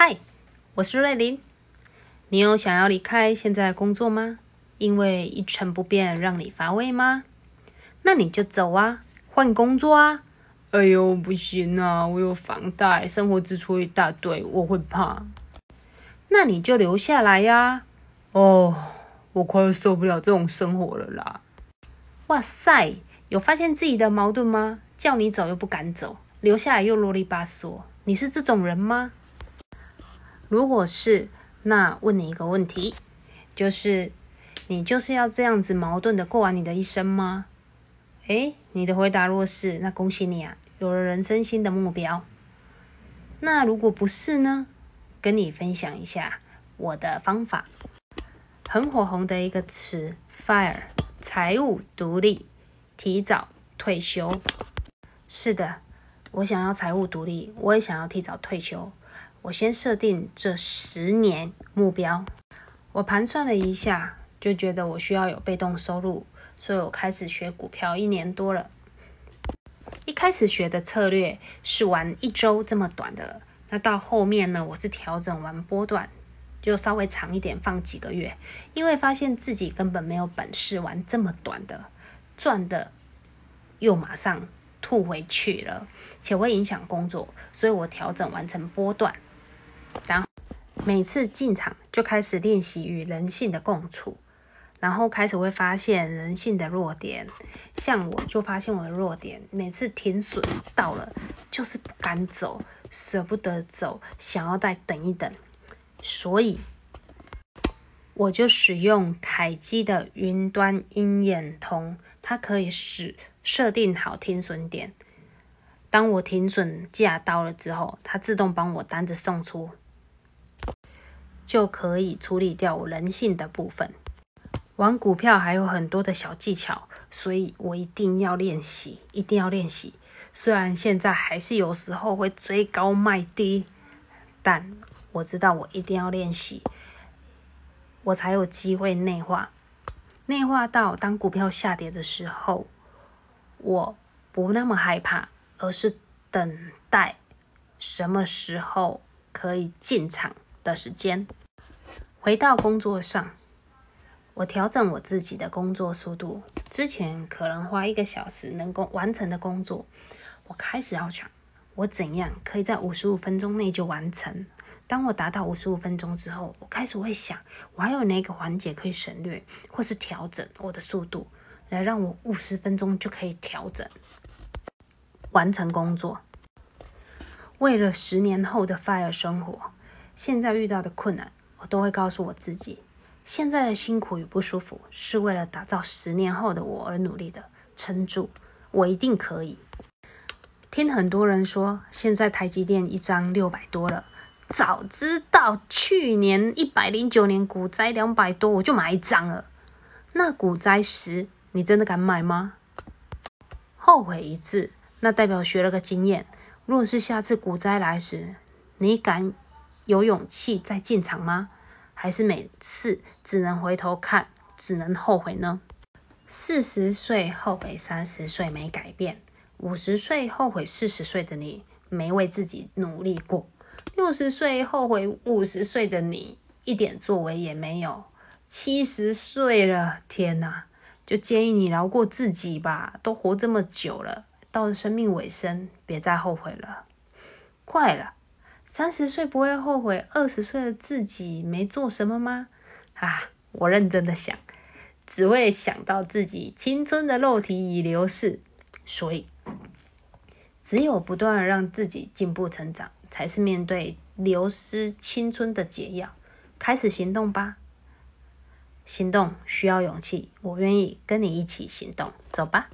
嗨，我是瑞琳。你有想要离开现在工作吗？因为一成不变让你乏味吗？那你就走啊，换工作啊！哎呦，不行啊，我有房贷，生活支出一大堆，我会怕。那你就留下来呀！哦，我快要受不了这种生活了啦！哇塞，有发现自己的矛盾吗？叫你走又不敢走，留下来又啰里吧嗦，你是这种人吗？如果是，那问你一个问题，就是你就是要这样子矛盾的过完你的一生吗？诶，你的回答若是，那恭喜你啊，有了人生新的目标。那如果不是呢？跟你分享一下我的方法，很火红的一个词，fire，财务独立，提早退休。是的，我想要财务独立，我也想要提早退休。我先设定这十年目标，我盘算了一下，就觉得我需要有被动收入，所以我开始学股票一年多了。一开始学的策略是玩一周这么短的，那到后面呢，我是调整玩波段，就稍微长一点，放几个月，因为发现自己根本没有本事玩这么短的，赚的又马上吐回去了，且会影响工作，所以我调整完成波段。每次进场就开始练习与人性的共处，然后开始会发现人性的弱点。像我就发现我的弱点，每次停损到了就是不敢走，舍不得走，想要再等一等。所以我就使用凯基的云端鹰眼通，它可以使设定好停损点。当我停损价到了之后，它自动帮我单子送出。就可以处理掉我人性的部分。玩股票还有很多的小技巧，所以我一定要练习，一定要练习。虽然现在还是有时候会追高卖低，但我知道我一定要练习，我才有机会内化。内化到当股票下跌的时候，我不那么害怕，而是等待什么时候可以进场。的时间，回到工作上，我调整我自己的工作速度。之前可能花一个小时能够完成的工作，我开始要想，我怎样可以在五十五分钟内就完成。当我达到五十五分钟之后，我开始会想，我还有哪个环节可以省略，或是调整我的速度，来让我五十分钟就可以调整完成工作。为了十年后的 fire 生活。现在遇到的困难，我都会告诉我自己：现在的辛苦与不舒服，是为了打造十年后的我而努力的。撑住，我一定可以。听很多人说，现在台积电一张六百多了，早知道去年一百零九年股灾两百多，我就买一张了。那股灾时，你真的敢买吗？后悔一次，那代表学了个经验。若是下次股灾来时，你敢？有勇气再进场吗？还是每次只能回头看，只能后悔呢？四十岁后悔三十岁没改变，五十岁后悔四十岁的你没为自己努力过，六十岁后悔五十岁的你一点作为也没有，七十岁了，天哪！就建议你饶过自己吧，都活这么久了，到了生命尾声，别再后悔了。快了。三十岁不会后悔，二十岁的自己没做什么吗？啊，我认真的想，只会想到自己青春的肉体已流逝，所以只有不断让自己进步成长，才是面对流失青春的解药。开始行动吧，行动需要勇气，我愿意跟你一起行动，走吧。